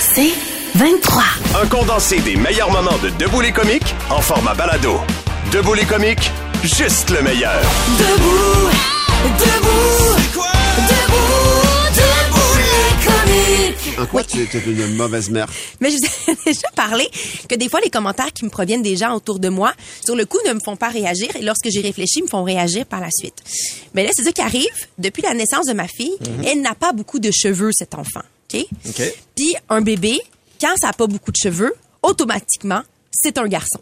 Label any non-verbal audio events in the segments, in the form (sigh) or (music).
C'est 23. Un condensé des meilleurs moments de Debout les comiques en format balado. Debout les comiques, juste le meilleur. Debout, debout, debout, debout les comiques. En quoi tu es une mauvaise mère? Mais je vous ai (laughs) déjà parlé que des fois, les commentaires qui me proviennent des gens autour de moi, sur le coup, ne me font pas réagir. Et lorsque j'y réfléchis, me font réagir par la suite. Mais là, c'est ça qui arrive. Depuis la naissance de ma fille, elle n'a pas beaucoup de cheveux, cet enfant. OK? OK. Puis un bébé, quand ça n'a pas beaucoup de cheveux, automatiquement, c'est un garçon.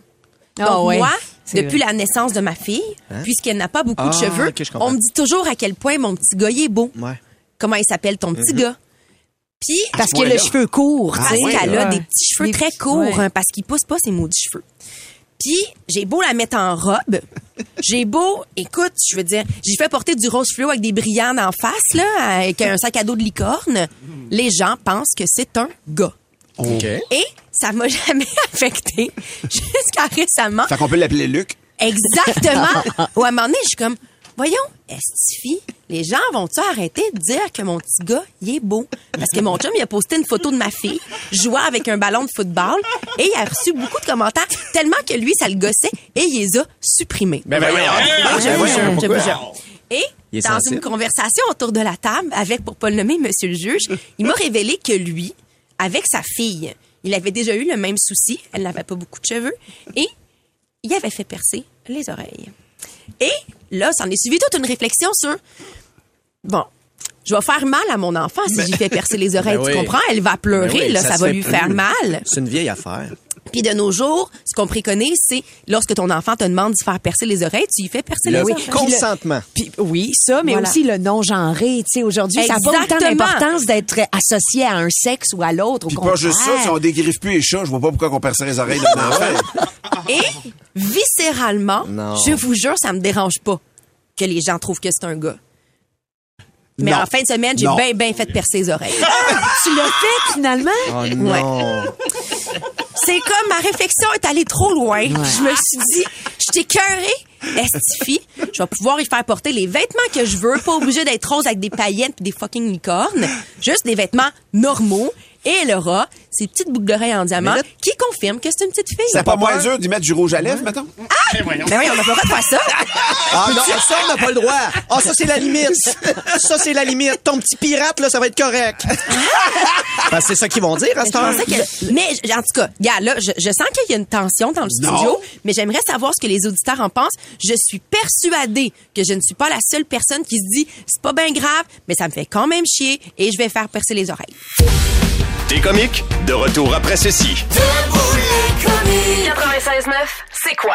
Donc Ah ouais, moi, depuis vrai. la naissance de ma fille, puisqu'elle n'a pas beaucoup de Ah, cheveux, on me dit toujours à quel point mon petit gars il est beau. Ouais. Comment il s'appelle ton petit gars? Puis Parce qu'il a les cheveux courts, tu parce sais. qu'elle a des petits cheveux Des très petits- courts, ouais. hein, parce qu'ils poussent pas ses maudits cheveux. Puis, j'ai beau la mettre en robe, j'ai beau, écoute, je veux dire, j'ai fait porter du rose fluo avec des brillants en face, là, avec un sac à dos de licorne. Les gens pensent que c'est un gars. OK. Et ça m'a (laughs) jamais affecté jusqu'à récemment. Fait qu'on peut l'appeler Luc. Exactement. (laughs) Ou à un moment donné, je suis comme, voyons, Estifi, les gens vont-tu arrêter de dire que mon petit gars, il est beau? Parce que mon chum, il a posté une photo de ma fille jouant avec un ballon de football et il a reçu beaucoup de commentaires tellement que lui, ça le gossait et il les a supprimés. Ben, ben, Ben. Et dans sensible. une conversation autour de la table avec, pour pas le nommer, monsieur le juge, il m'a révélé que lui, avec sa fille, il avait déjà eu le même souci. Elle n'avait pas beaucoup de cheveux et il avait fait percer les oreilles. Et là, s'en est suivi toute une réflexion sur bon, je vais faire mal à mon enfant si j'y fais percer les oreilles. (laughs) Ben tu oui. comprends? Elle va pleurer, Ben oui, là, ça ça, va lui plus. faire mal. C'est une vieille affaire. Puis de nos jours, ce qu'on préconise, c'est lorsque ton enfant te demande de faire percer les oreilles, tu lui fais percer Le les oui. oreilles. consentement. Puis, oui, ça, mais Voilà. aussi le non-genré. Tu sais, aujourd'hui, ça n'a pas autant d'importance d'être associé à un sexe ou à l'autre. Au Puis pas juste ça, si on dégriffe plus les chats, je vois pas pourquoi on percerait les oreilles d'un (laughs) enfant. Et viscéralement, Non. je vous jure, ça me dérange pas que les gens trouvent que c'est un gars. Mais Non. en fin de semaine, j'ai bien, bien fait percer les oreilles. (laughs) Tu l'as fait, finalement? Oh non. C'est comme ma réflexion est allée trop loin. Je me suis dit, je t'ai cœuré, Estifi. Je vais pouvoir y faire porter les vêtements que je veux, pas obligé d'être rose avec des paillettes et des fucking licornes. Juste des vêtements normaux. Et elle aura ces petites boucles d'oreilles en diamant là- qui confirment que c'est une petite fille. C'est pas moins dur d'y mettre du rouge à lèvres, mettons? Mais oui, on n'a pas le droit de faire ça. Ah non, ça, on n'a pas le droit. Ah, ça, c'est la limite. Ça, c'est la limite. Ton petit pirate, là, ça va être correct. Parce que c'est ça qu'ils vont dire à Mais ce temps. que, mais en tout cas, gars, là, je, je sens qu'il y a une tension dans le Non. studio, mais j'aimerais savoir ce que les auditeurs en pensent. Je suis persuadée que je ne suis pas la seule personne qui se dit c'est pas bien grave, mais ça me fait quand même chier et je vais faire percer les oreilles. T'es comiques, de retour après ceci. Debout les comiques. 96.9, c'est quoi?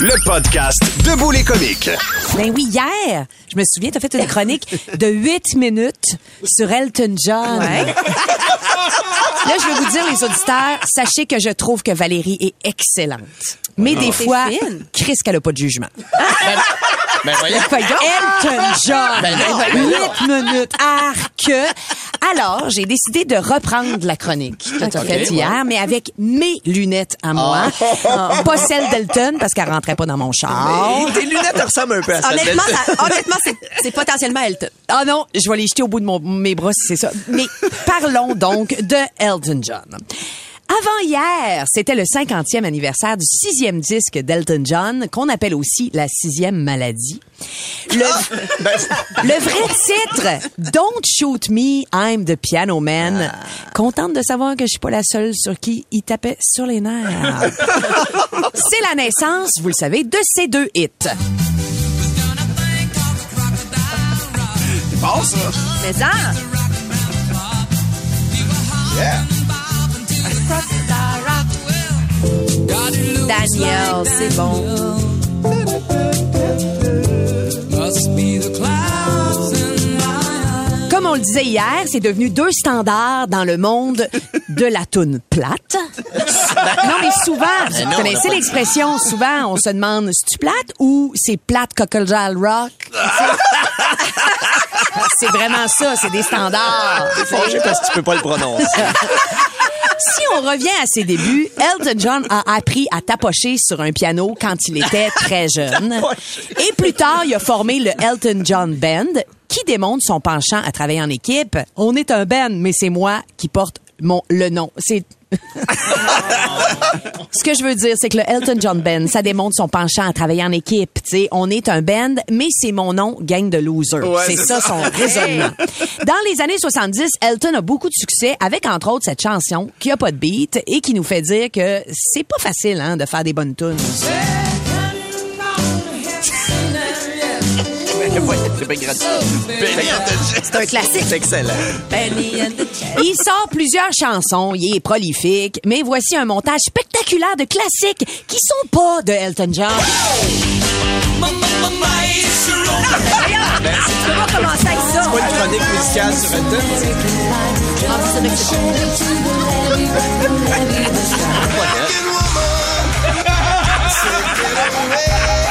Le podcast Debout les comiques. Ben oui, hier, je me souviens, tu as fait une chronique de 8 minutes sur Elton John. Là, je vais vous dire, les auditeurs, sachez que je trouve que Valérie est excellente. Mais des fois. Chris qu'elle a pas de jugement. Ben, voyons. Elton John. Ben non, ben non. 8 minutes. Arc. Alors, j'ai décidé de reprendre la chronique que tu as faite ouais. hier, mais avec mes lunettes à moi. Ah. Pas celles d'Elton, parce qu'elle rentrait pas dans mon char. Tes lunettes ressemblent un peu à ça. Honnêtement, ça- honnêtement, c'est- potentiellement Elton. Ah non, je vais les jeter au bout de mon- mes bras si c'est ça. Mais parlons donc de Elton John. Avant hier, c'était le 50e anniversaire du sixième disque d'Elton John, qu'on appelle aussi la sixième maladie. Le, le vrai titre, Don't Shoot Me, I'm the Piano Man. Contente de savoir que je suis pas la seule sur qui il tapait sur les nerfs. C'est la naissance, vous le savez, de ces deux hits. Bon, ça. Mais ça, Yeah. Daniel, c'est bon. Comme on le disait hier, c'est devenu deux standards dans le monde de la toune plate. Non, mais souvent, vous connaissez l'expression, souvent, on se demande, c'est-tu plate ou c'est plate cockle rock? (laughs) c'est vraiment ça, c'est des standards. Fâché parce que tu peux pas le prononcer. (laughs) Si on revient à ses débuts, Elton John a appris à tapocher sur un piano quand il était très jeune. (laughs) Et plus tard, il a formé le Elton John Band, qui démontre son penchant à travailler en équipe. On est un band, mais c'est moi qui porte mon, le nom. C'est... (laughs) Ce que je veux dire, c'est que le Elton John Band, ça démontre son penchant à travailler en équipe. Tu sais, on est un band, mais c'est mon nom, gang de losers. Ouais, c'est ça. son raisonnement. Dans les années 70, Elton a beaucoup de succès avec, entre autres, cette chanson qui a pas de beat et qui nous fait dire que c'est pas facile hein, de faire des bonnes tunes. C'est pas gratuit. C'est un classique. C'est excellent. Benny and the Jets. Il sort plusieurs chansons, il est prolifique, mais voici un montage spectaculaire de classiques qui sont pas de Elton John. Tu peux pas commencer avec ça. C'est pas une chronique musicale sur Elton. Ah, c'est vrai que. C'est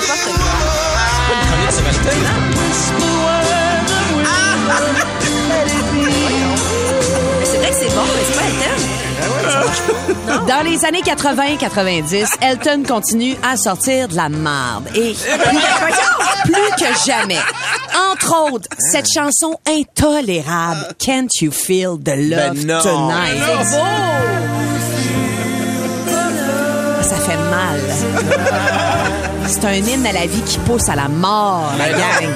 n'importe quoi. C'est pas une chronique sur Elton. Mais c'est vrai que c'est bon, mais c'est pas Elton. Dans les années 80-90, Elton continue à sortir de la marde. Et (laughs) plus, que jamais. Entre autres, cette chanson intolérable, Can't You Feel the Love Ben non. Tonight? Ça fait mal. (laughs) C'est un hymne à la vie qui pousse à la mort, la gang.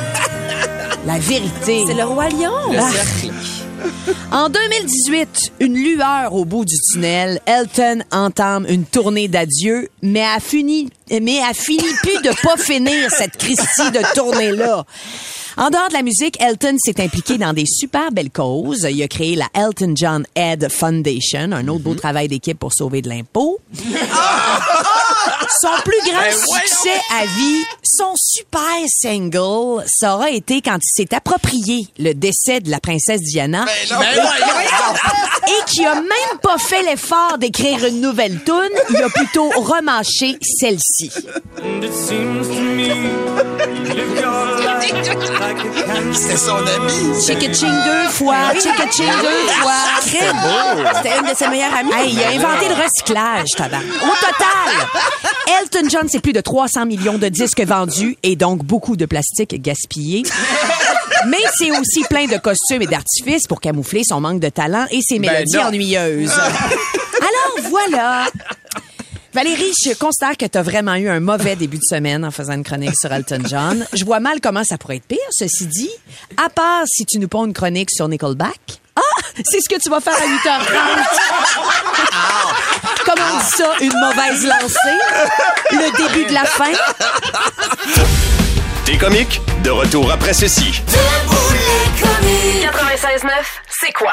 La vérité. C'est le Roi Lion. Ah. En 2018, une lueur au bout du tunnel, Elton entame une tournée d'adieu, mais a fini, mais a fini plus de pas finir cette Christie de tournée-là. En dehors de la musique, Elton s'est impliqué dans des super belles causes. Il a créé la Elton John Ed Foundation, un autre beau travail d'équipe pour sauver de l'impôt. (laughs) Son plus grand succès à vie, son super single, ça aura été quand il s'est approprié le décès de la princesse Diana. Et qui a même pas fait l'effort d'écrire une nouvelle tune, il a plutôt remâché celle-ci. C'était (laughs) son ami. Chick-a-ching deux fois, chick-a-ching deux fois. Crème. C'était une de ses meilleures amies. Hey, il a inventé le recyclage, tabac. Au total, (laughs) Elton John, c'est plus de 300 millions de disques vendus et donc beaucoup de plastique gaspillé. Mais c'est aussi plein de costumes et d'artifices pour camoufler son manque de talent et ses mélodies non. ennuyeuses. (laughs) Alors voilà. Valérie, je considère que tu as vraiment eu un mauvais début de semaine en faisant une chronique sur Elton John. Je vois mal comment ça pourrait être pire, ceci dit. À part si tu nous poses une chronique sur Nickelback. Ah! C'est ce que tu vas faire à 8h30. Comme on dit ça, une mauvaise lancée. Le début de la fin. T'es comique? De retour après ceci. 96.9, c'est quoi?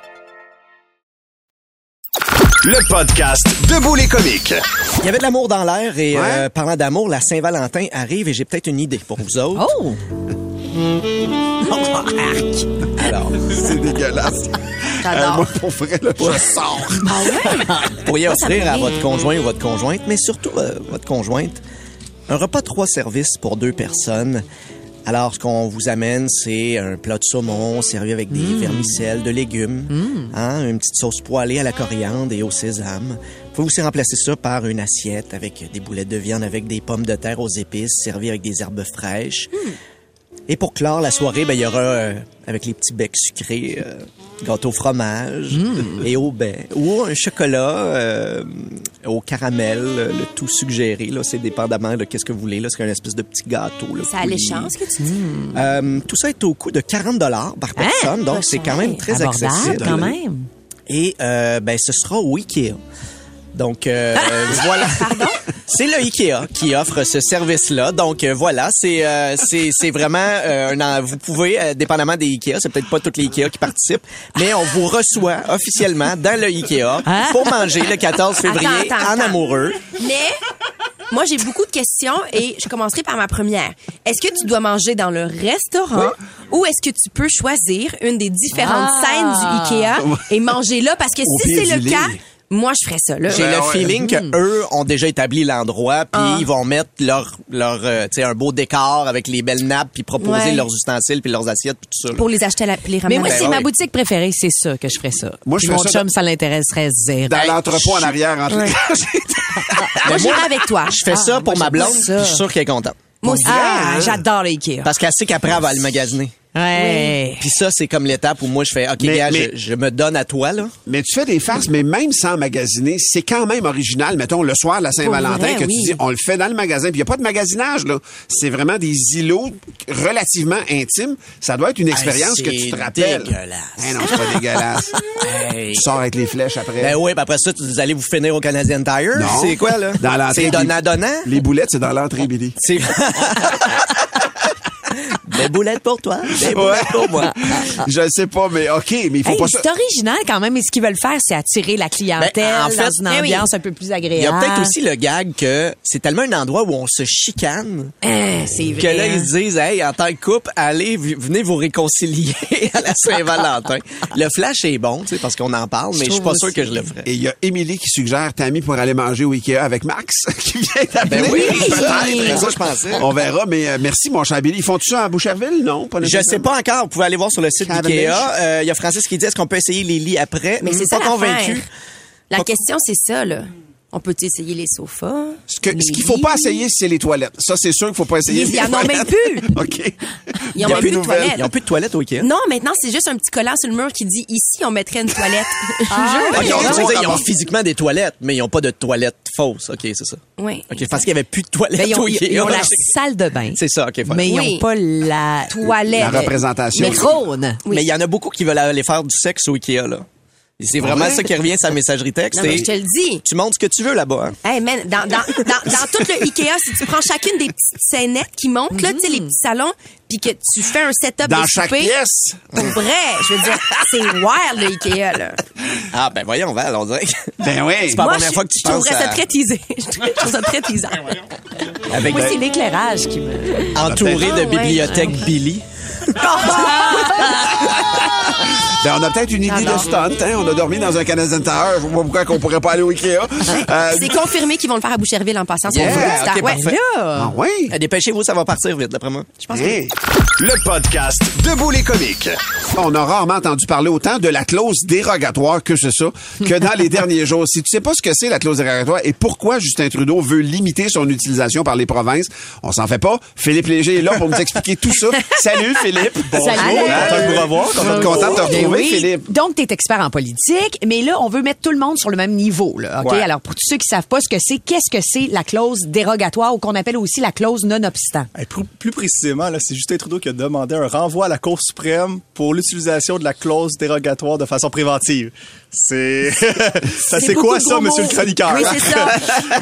Le podcast Debout les comiques. Il y avait de l'amour dans l'air et Ouais. euh, parlant d'amour, la Saint-Valentin arrive et j'ai peut-être une idée pour vous autres. Oh! (laughs) Alors, C'est dégueulasse. Euh, moi, pour vrai, là, je sors. (laughs) Ah ouais? vous pourriez offrir à votre conjoint ou votre conjointe, mais surtout euh, votre conjointe, un repas trois services pour deux personnes. Alors, ce qu'on vous amène, c'est un plat de saumon servi avec des vermicelles, de légumes, hein, une petite sauce poêlée à la coriandre et au sésame. Vous pouvez aussi remplacer ça par une assiette avec des boulettes de viande avec des pommes de terre aux épices servies avec des herbes fraîches. Et pour clore la soirée, ben, il y aura, euh, avec les petits becs sucrés, euh, gâteau au fromage et au bain. Ou un chocolat euh, au caramel, le tout suggéré. Là, c'est dépendamment de qu'est-ce que vous voulez. Là, c'est un espèce de petit gâteau. Là, C'est alléchant, ce que tu dis? Euh, tout ça est au coût de 40 dollars par personne, donc pas c'est quand même très Abordable, accessible. quand même. Et euh, ben, ce sera au Ikea. Donc euh, (laughs) voilà. C'est le Ikea qui offre ce service-là. Donc euh, voilà, c'est euh, c'est c'est vraiment euh, un vous pouvez euh, dépendamment des Ikea, c'est peut-être pas toutes les Ikea qui participent, mais on vous reçoit officiellement dans le Ikea pour manger le 14 février Attends, attends, en attends. amoureux. Mais moi, j'ai beaucoup de questions et je commencerai par ma première. Est-ce que tu dois manger dans le restaurant ou est-ce que tu peux choisir une des différentes Ah. scènes du Ikea (laughs) et manger là? Parce que Au si c'est le cas. Moi, je ferais ça. Là. J'ai Ben le ouais. feeling que eux ont déjà établi l'endroit, puis Ah. ils vont mettre leur leur euh, tu sais un beau décor avec les belles nappes, puis proposer Ouais. leurs ustensiles puis leurs assiettes puis tout ça. là. Pour les acheter à la, puis les Mais ramener. moi, Ben c'est ouais. ma boutique préférée, c'est ça que je ferais ça. Moi, je ferais Mon ça chum, ça l'intéresserait zéro. Dans l'entrepôt en arrière, entre Ouais. Ben, (laughs) moi, j'irai avec toi. Je fais ça pour moi, ma blonde, je suis sûr qu'elle est contente. Moi aussi. Ah, j'adore le Ikea. Parce qu'elle sait qu'après, elle va aller magasiner. Ouais. Puis ça, c'est comme l'étape où moi, je fais, OK, Mais- gars, mais- je, je me donne à toi, là. Mais tu fais des farces, mais même sans magasiner, c'est quand même original. Mettons, le soir de la Saint-Valentin, que oui. tu dis, on le fait dans le magasin. Puis il n'y a pas de magasinage, là. C'est vraiment des îlots relativement intimes. Ça doit être une expérience c'est que tu te rappelles. dégueulasse. Eh non, c'est pas dégueulasse. (laughs) Hey. Tu sors avec les flèches après. Ben oui, puis après ça, tu- vous allez vous finir au Canadian Tire. C'est quoi, là? Dans l'entrée. C'est donnant-donnant? Les boulettes, c'est dans l'entrée, Billy. C'est... (laughs) (laughs) Des boulettes pour toi, des boulettes pour moi. Je sais pas, mais OK, mais il faut Hey, pas ça. c'est original quand même, mais ce qu'ils veulent faire, c'est attirer la clientèle Ben, en fait, dans une eh oui. ambiance un peu plus Il y agréable. a peut-être aussi le gag que c'est tellement un endroit où on se chicane Hein, c'est que vrai. là, ils se disent, hey, en tant que couple, allez, venez vous réconcilier (laughs) à la Saint-Valentin. le flash est bon, tu sais, parce qu'on en parle, mais je suis pas sûr que je le ferais. Et il y a Émilie qui suggère Tammy pour aller manger au Ikea avec Max, (laughs) qui vient d'appeler. Ben oui, Peut-être. ça, je pensais. On verra, mais euh, merci, mon cher Billy. Ils font ça à Boucherville? Non, pas Je sais pas encore. Vous pouvez aller voir sur le site d'IKEA. Euh, Il y a Francis qui dit est-ce qu'on peut essayer les lits après? Mais c'est pas ça convaincu. La question, c'est ça, là. On peut essayer les sofas? Ce qu'il faut lits? pas essayer, c'est les toilettes. Ça, c'est sûr qu'il faut pas essayer. Ils les y en ont même plus. (laughs) OK. Ils ont a même plus de toilettes. Ils ont plus de toilettes au Ikea. Non, maintenant, c'est juste un petit collant sur le mur qui dit ici, on mettrait une toilette. (laughs) Je Ah, vous ok, jure. tu veux ouais. dire, ils ont physiquement des toilettes, mais ils ont pas de toilettes fausses. OK, c'est ça. Oui. OK, parce qu'il y avait plus de toilettes Ben, ils, ont, au ils- Ikea. ils ont la (laughs) salle de bain. C'est ça, OK. Mais ils Oui. n'ont pas la Toilette. La représentation. Le trône. Oui. Mais il y en a beaucoup qui veulent aller faire du sexe au Ikea, là. C'est vraiment Ouais. ça qui revient sa messagerie texte. Non, mais et je te le dis. Tu montres ce que tu veux là-bas. hein. Hey man, dans, dans, dans, dans tout le Ikea, si tu prends chacune des petites scénettes qui montent, là, tu sais, les petits salons, puis que tu fais un setup Dans de chaque souper, pièce. Pour vrai, je veux dire, c'est wild, le Ikea, là. Ah, ben voyons, Val, on dirait. Ben oui. C'est pas la Moi, première je, fois que tu je trouverais penses ça à- très teasé. (laughs) Je trouve ça très teasant. Avec Moi, c'est l'éclairage qui me... entouré Ah, de ouais. bibliothèque Billy. (laughs) Ben, on a peut-être une idée de stunt, hein. On a dormi dans un Canadian Tower. Je vois pas pourquoi qu'on pourrait pas aller au Ikea. Euh, C'est confirmé qu'ils vont le faire à Boucherville en passant. Yeah, sur le star. ok, ouais. parfait. ah, oui. Euh, Dépêchez-vous, ça va partir vite, d'après moi. Je pense Hey. Le podcast Debout les comiques. On a rarement entendu parler autant de la clause dérogatoire que c'est ça, que dans les (laughs) derniers jours. Si tu sais pas ce que c'est la clause dérogatoire et pourquoi Justin Trudeau veut limiter son utilisation par les provinces, on s'en fait pas. Philippe Léger est là pour nous expliquer tout ça. (laughs) Salut Philippe. Bonjour. Salut. Content de vous revoir. Content, content de te Ben retrouver oui. Philippe. Donc, tu es expert en politique, mais là, on veut mettre tout le monde sur le même niveau. Là, OK? Ouais. Alors, pour tous ceux qui savent pas ce que c'est, qu'est-ce que c'est la clause dérogatoire ou qu'on appelle aussi la clause non-obstant? Eh, plus, précisément, là, c'est Justin Trudeau qui a demandé un renvoi à la Cour suprême pour l'utilisation de la clause dérogatoire de façon préventive. C'est (laughs) ça, c'est quoi ça, Monsieur mots. le chroniqueur? Oui, c'est ça. (laughs)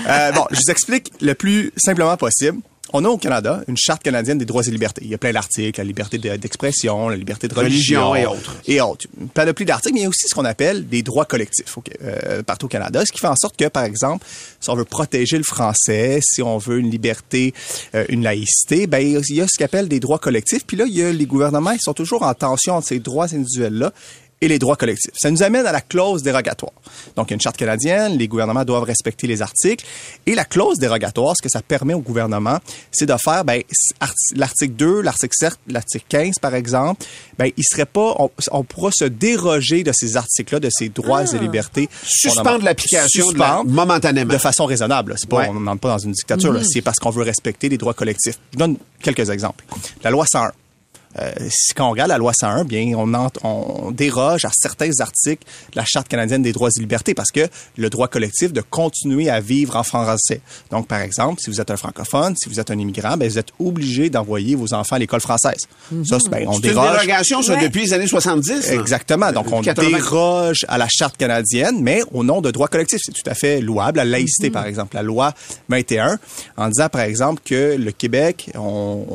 Euh, bon, je vous explique le plus simplement possible. On a au Canada une charte canadienne des droits et libertés. Il y a plein d'articles, la liberté de- d'expression, la liberté de religion, Religion et autres. Et autres. Une panoplie d'articles, mais il y a aussi ce qu'on appelle des droits collectifs ok, euh, partout au Canada, ce qui fait en sorte que, par exemple, si on veut protéger le français, si on veut une liberté, euh, une laïcité, ben il y a ce qu'on appelle des droits collectifs. Puis là, il y a les gouvernements, ils sont toujours en tension entre ces droits individuels-là et les droits collectifs. Ça nous amène à la clause dérogatoire. Donc, il y a une charte canadienne, les gouvernements doivent respecter les articles. Et la clause dérogatoire, ce que ça permet au gouvernement, c'est de faire, ben, art- l'article 2, l'article 7, l'article 15, par exemple, ben, il serait pas, on, on pourra se déroger de ces articles-là, de ces droits et libertés. Suspendre l'application la- momentanément. De façon raisonnable. C'est pas, Ouais. on n'entre pas dans une dictature. Mhm. C'est parce qu'on veut respecter les droits collectifs. Je donne quelques exemples. La loi 101. Euh, si- quand on regarde la loi 101, bien, on, ent- on déroge à certains articles de la Charte canadienne des droits et libertés parce que le droit collectif de continuer à vivre en français. Donc, par exemple, si vous êtes un francophone, si vous êtes un immigrant, ben, vous êtes obligé d'envoyer vos enfants à l'école française. Ça, c'est, ben, on C'est une déroge. dérogation, ça, depuis les années 70. là. Exactement. Donc, on 80. déroge à la charte canadienne, mais au nom de droits collectifs. C'est tout à fait louable. La laïcité, par exemple. La loi 21, en disant, par exemple, que le Québec, on,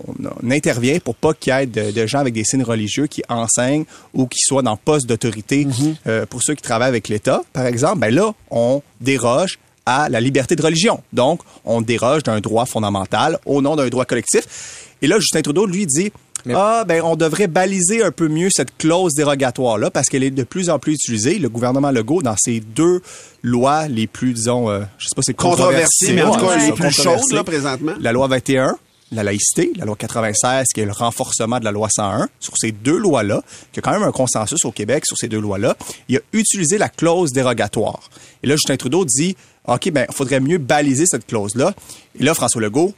on intervient pour pas qu'il y ait de, de gens avec des signes religieux qui enseignent ou qui soient dans poste d'autorité euh, pour ceux qui travaillent avec l'État, par exemple. Ben là, on déroge à la liberté de religion. Donc, on déroge d'un droit fondamental au nom d'un droit collectif. Et là, Justin Trudeau, lui, dit ah, ben, on devrait baliser un peu mieux cette clause dérogatoire-là parce qu'elle est de plus en plus utilisée. Le gouvernement Legault, dans ses deux lois les plus, disons, euh, je sais pas, c'est Controversées, mais en tout cas, les plus chaudes, là, présentement. La loi 21, la laïcité, la loi 96, qui est le renforcement de la loi 101. Sur ces deux lois-là, qu'il y a quand même un consensus au Québec sur ces deux lois-là, il a utilisé la clause dérogatoire. Et là, Justin Trudeau dit, OK, ben, il faudrait mieux baliser cette clause-là. Et là, François Legault,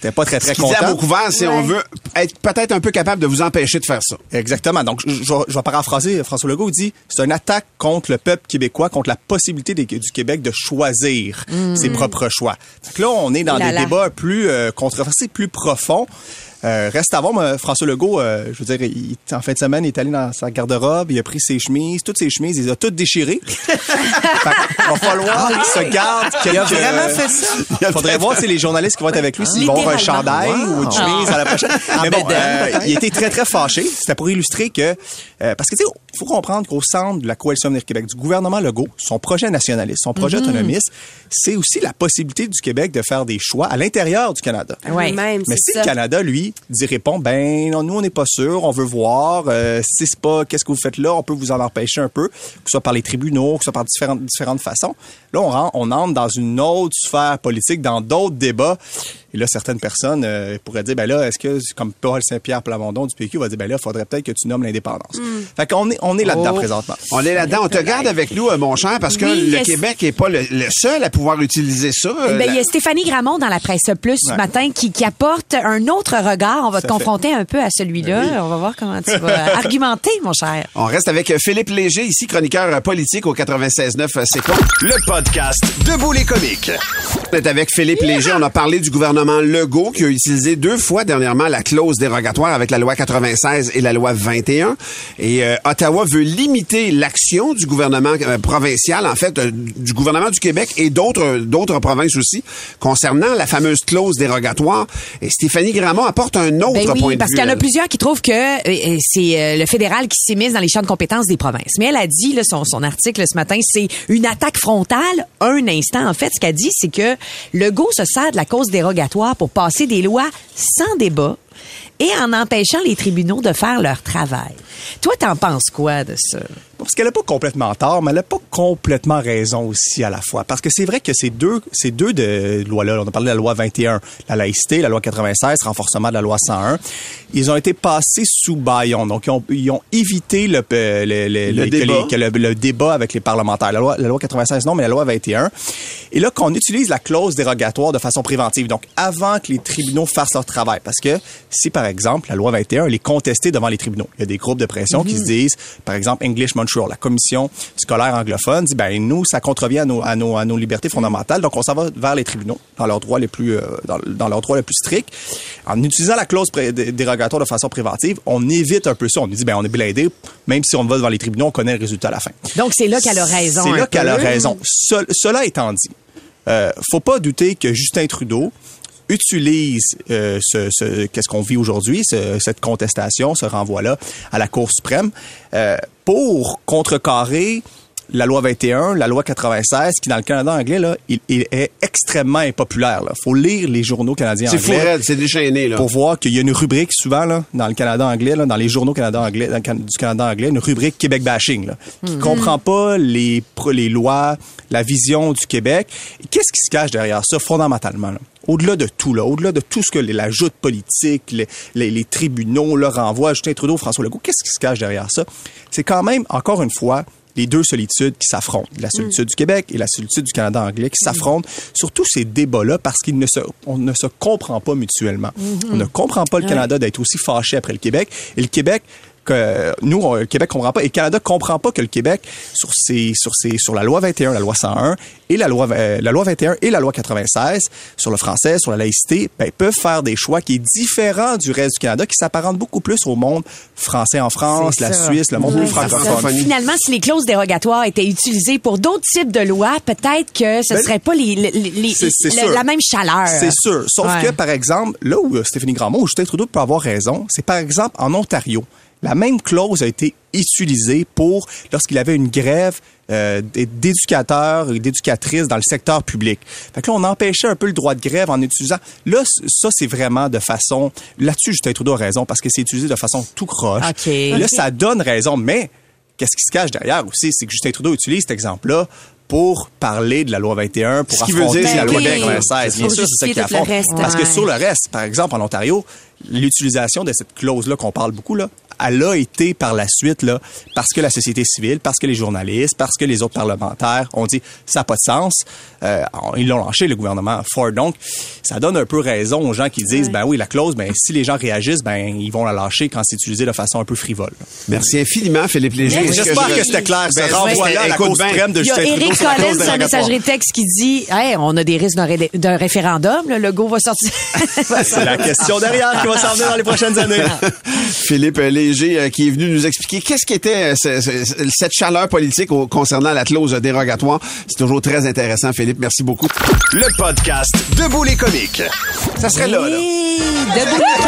t'es pas très, très Ce qu'il dit content. à c'est on veut être peut-être un peu capable de vous empêcher de faire ça. Exactement. Donc, je, je vais- je vais paraphraser. François Legault dit, c'est une attaque contre le peuple québécois, contre la possibilité des- du Québec de choisir Mm. ses propres choix. Donc là, on est dans Oh là des là. débats plus euh, controversés, plus profonds. Euh, reste à voir, mais François Legault, euh, je veux dire, il, en fin de semaine, il est allé dans sa garde-robe, il a pris ses chemises, toutes ses chemises, il les a toutes déchirées. (laughs) Fait qu'il va falloir qu'il se garde quelques... Il a vraiment fait ça? Il faudrait voir si les journalistes qui vont être avec lui, s'ils vont avoir un chandail ou une chemise Wow. à la prochaine. (laughs) Mais bon, euh, il était très, très fâché. C'était pour illustrer que... euh, parce que, tu sais, il faut comprendre qu'au centre de la Coalition Avenir Québec, du gouvernement Legault, son projet nationaliste, son projet Mhm. autonomiste, c'est aussi la possibilité du Québec de faire des choix à l'intérieur du Canada. Ouais. Même, Mais c'est si ça. le Canada, lui, dit répond, ben, non, nous, on n'est pas sûr, on veut voir, euh, si c'est pas, qu'est-ce que vous faites là, on peut vous en empêcher un peu, que ce soit par les tribunaux, que ce soit par différentes, différentes façons. Là, on, rend- on entre dans une autre sphère politique, dans d'autres débats. Et là, certaines personnes euh, pourraient dire, ben là, est-ce que, comme Paul Saint-Pierre Plamondon du PQ va dire, ben là, il faudrait peut-être que tu nommes l'indépendance. Hmm. Fait qu'on est, on est là-dedans Oh. présentement. On est là-dedans. On te garde avec nous, euh, mon cher, parce que Oui, le. Québec n'est pas le, le seul à pouvoir utiliser ça. Ben, la- il y a Stéphanie Gramont dans la presse plus ce matin qui, qui apporte un autre regard. On va te confronter un peu à celui-là. On va voir comment tu (laughs) vas argumenter, mon cher. On reste avec Philippe Léger, ici chroniqueur politique au 96.9 euh, C'est con. Le podcast Debout les comiques. On est avec Philippe Léger. On a parlé du gouvernement Legault qui a utilisé deux fois dernièrement la clause dérogatoire avec la loi 96 et la loi 21. Et euh, Ottawa veut limiter l'action du gouvernement euh, provincial, en fait, euh, du gouvernement du Québec et d'autres d'autres provinces aussi, concernant la fameuse clause dérogatoire. Et Stéphanie Gramont apporte un autre Ben oui, point de parce vue. qu'il y en a plusieurs qui trouvent que euh, euh, c'est euh, le fédéral qui s'immisce dans les champs de compétences des provinces. Mais elle a dit, là, son, son article ce matin, c'est une attaque frontale. Un instant, en fait, ce qu'elle dit, c'est que Legault se sert de la cause dérogatoire pour passer des lois sans débat et en empêchant les tribunaux de faire leur travail. Toi, t'en penses quoi de ça? Parce qu'elle n'a pas complètement tort, mais elle n'a pas complètement raison aussi à la fois. Parce que c'est vrai que ces deux, ces deux de lois-là, on a parlé de la loi 21, la laïcité, la loi 96, renforcement de la loi 101, ils ont été passés sous baillon. Donc, ils ont, ils ont évité le, le, le, Le que débat. les- que le, le débat avec les parlementaires. La loi, la loi 96, non, mais la loi 21. Et là, qu'on utilise la clause dérogatoire de façon préventive. Donc, avant que les tribunaux fassent leur travail. Parce que si, par exemple, la loi 21, elle est contestée devant les tribunaux, il y a des groupes de pression qui se disent, par exemple, English Montreal, la commission scolaire anglophone, dit, ben, nous, ça contrevient à nos, à nos, à nos libertés fondamentales. Donc, on s'en va vers les tribunaux, dans leurs droits les plus, euh, dans, dans leurs droits les plus stricts. En utilisant la clause dérogatoire de façon préventive, on évite un peu ça. On dit, ben, on est blindé. Même si on va devant les tribunaux, on connaît le résultat à la fin. Donc, c'est là qu'elle a raison. C'est là qu'elle a raison. Ce- cela étant dit, euh, faut pas douter que Justin Trudeau utilise euh, ce, ce- qu'est-ce qu'on vit aujourd'hui, ce- cette contestation, ce renvoi-là à la Cour suprême, euh, pour contrecarrer la loi 21, la loi 96, qui dans le Canada anglais là, il, il est extrêmement impopulaire. Là. Faut lire les journaux canadiens C'est anglais fou raide, c'est déchaîné, là. pour voir qu'il y a une rubrique souvent là, dans le Canada anglais, là, dans les journaux Canada anglais, dans le Can- du Canada anglais, une rubrique Québec bashing, là, qui Mhm. comprend pas les, pro- les lois, la vision du Québec. Qu'est-ce qui se cache derrière ça fondamentalement? là? Au-delà de tout, là, au-delà de tout ce que les- la joute politique, les, les- les tribunaux, le renvoi, Justin Trudeau, François Legault, qu'est-ce qui se cache derrière ça? C'est quand même, encore une fois, les deux solitudes qui s'affrontent. La solitude du Québec et la solitude du Canada anglais qui s'affrontent sur tous ces débats-là parce qu'on ne se, on ne se comprend pas mutuellement. On ne comprend pas le. Canada d'être aussi fâché après le Québec. Et le Québec, que nous, on- le Québec comprend pas et le Canada comprend pas que le Québec, sur ses, sur ses, sur la loi 21, la loi 101 et la loi, euh, la loi 21 et la loi 96, sur le français, sur la laïcité, ben, peuvent faire des choix qui est différent du reste du Canada, qui s'apparente beaucoup plus au monde français en France, la ça. Suisse, le monde plus francophone. Finalement, si les clauses dérogatoires étaient utilisées pour d'autres types de lois, peut-être que ce Ben, serait pas les, le- la même chaleur. C'est sûr. Sauf Ouais. que, par exemple, là où euh, Stéphanie Grandmont ou Justin Trudeau peut avoir raison, c'est par exemple en Ontario. La même clause a été utilisée pour lorsqu'il avait une grève euh, d'éducateurs et d'éducatrices dans le secteur public. Fait que là, on empêchait un peu le droit de grève en utilisant. Là, ça, c'est vraiment de façon. Là-dessus, Justin Trudeau a raison parce que c'est utilisé de façon tout croche. OK. Là, ça donne raison, mais qu'est-ce qui se cache derrière aussi, c'est que Justin Trudeau utilise cet exemple-là pour parler de la loi 21, pour Ce qui veut affronter dire, la c'est loi que- 96. Bien sûr, c'est ça qui affronte. reste. Parce que sur le reste, par exemple, en Ontario, l'utilisation de cette clause-là qu'on parle beaucoup, là, elle a été par la suite, là, parce que la société civile, parce que les journalistes, parce que les autres parlementaires ont dit ça n'a pas de sens. Euh, ils l'ont lâché, le gouvernement Ford. Donc, ça donne un peu raison aux gens qui disent, ben oui, la clause, ben si les gens réagissent, ben ils vont la lâcher quand c'est utilisé de façon un peu frivole. Merci infiniment, Philippe Léger. Est-ce J'espère je- que c'était clair. Ce Ben, renvoi-là à la écoute Cour bien. suprême de Il y a Justin Trudeau Éric sur la clause Collins, un dérogatoire. messagerie texte qui dit hey, on a des risques d'un ré- d'un référendum. Le logo va sortir. (laughs) C'est la question derrière qui va s'en venir dans les prochaines années. (laughs) Philippe Léger euh, qui est venu nous expliquer qu'est-ce qu'était euh, ce- ce- cette chaleur politique au- concernant la clause dérogatoire. C'est toujours très intéressant, Philippe. Merci beaucoup. Le podcast Debout les comiques. Ça serait là, là. Oui, debout les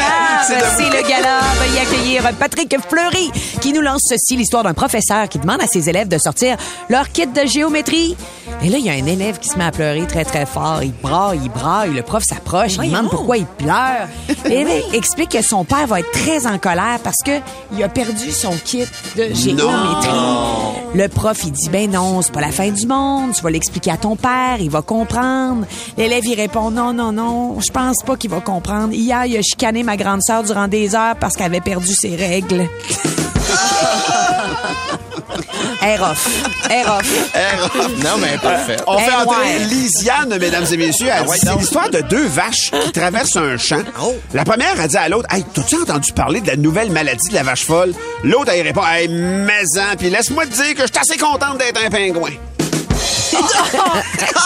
(laughs) C'est le gala. Veuillez accueillir Patrick Fleury qui nous lance ceci, l'histoire d'un professeur qui demande à ses élèves de sortir leur kit de géométrie. Et là, il y a un élève qui se met à pleurer très, très fort. Il braille, il braille. Le prof s'approche, il demande pourquoi il pleure. (laughs) L'élève explique que son père va être très en colère parce que il a perdu son kit de géométrie. Le prof, il dit, ben non, c'est pas la fin du monde. Tu vas l'expliquer à ton père, il va comprendre. L'élève, il répond, non, non, non, je pense pas qu'il va comprendre. Hier, il a chicané ma grande sœur durant des heures parce qu'elle avait perdu ses règles. (laughs) Air off. Air off. Non, mais parfait. On fait entrer. Lisiane, mesdames et messieurs. Elle dit, c'est l'histoire de deux vaches qui (laughs) traversent un champ. Oh. La première a dit à l'autre, Hey, t'as-tu entendu parler de la nouvelle maladie de la vache folle? L'autre, elle répond, Hey, maison, puis laisse-moi te dire que je suis assez contente d'être un pingouin.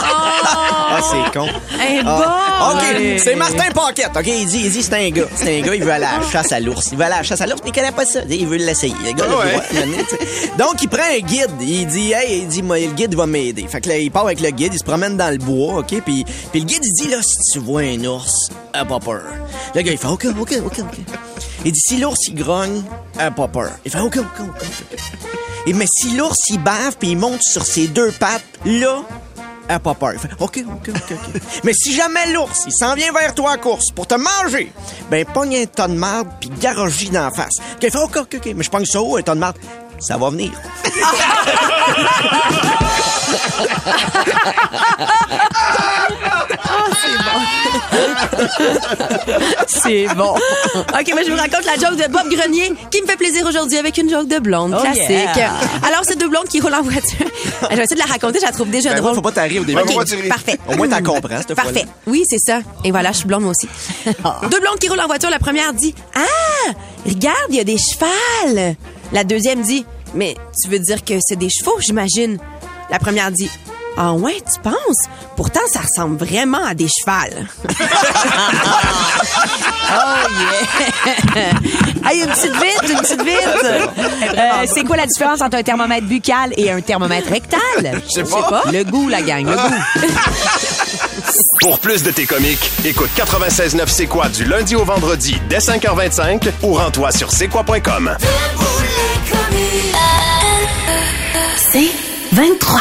Ah, c'est con. Eh, bon. OK, c'est Martin Paquette. OK, il dit, il dit c'est un gars. C'est un gars, il veut aller à la chasse à l'ours. Il veut aller à la chasse à l'ours, mais il connaît pas ça. Il veut l'essayer. Le gars, Ah le ouais. le tu sais. Donc, il prend un guide. Il dit, hey, il dit, moi, le guide va m'aider. Fait que là, il part avec le guide, il se promène dans le bois, OK? Puis, puis le guide, il dit, là, si tu vois un ours, aie pas peur. Le gars, il fait, OK, OK, OK, OK. Il dit, si l'ours, il grogne, aie pas peur. Il fait, OK, OK, OK, OK. Et mais si l'ours, il bave puis il monte sur ses deux pattes, là, aie pas peur. Fait, OK, OK, OK, OK. (laughs) mais si jamais l'ours, il s'en vient vers toi en course pour te manger, ben, pogne un tas de marde puis garoche dans la face. Il fait, OK, OK, OK. Mais je pogne ça où, un tas de marde? Ça va venir. (laughs) C'est bon. (laughs) OK, mais je vous raconte la joke de Bob Grenier qui me fait plaisir aujourd'hui avec une joke de blonde Oh, classique. yeah. Alors, c'est deux blondes qui roulent en voiture. (laughs) je vais essayer de la raconter, je la trouve déjà Ben, drôle. faut pas t'arriver au début. OK, parfait. Au moins, t'en comprends, cette fois-là. Parfait. Oui, c'est ça. Et voilà, je suis blonde moi aussi. (laughs) Deux blondes qui roulent en voiture. La première dit Ah, regarde, il y a des chevals. La deuxième dit Mais tu veux dire que c'est des chevaux, j'imagine. La première dit Ah ouais, tu penses? Pourtant, ça ressemble vraiment à des chevals. (laughs) Oh yeah! hey, une petite vite, une petite vite! (laughs) Euh, c'est quoi la différence entre un thermomètre buccal et un thermomètre rectal? (laughs) Je sais pas. Le goût, la gang, le goût. Pour plus de tes comiques, écoute 96.9 C'est quoi du lundi au vendredi dès 5h25 ou rends-toi sur c'est quoi.com. C'est 23.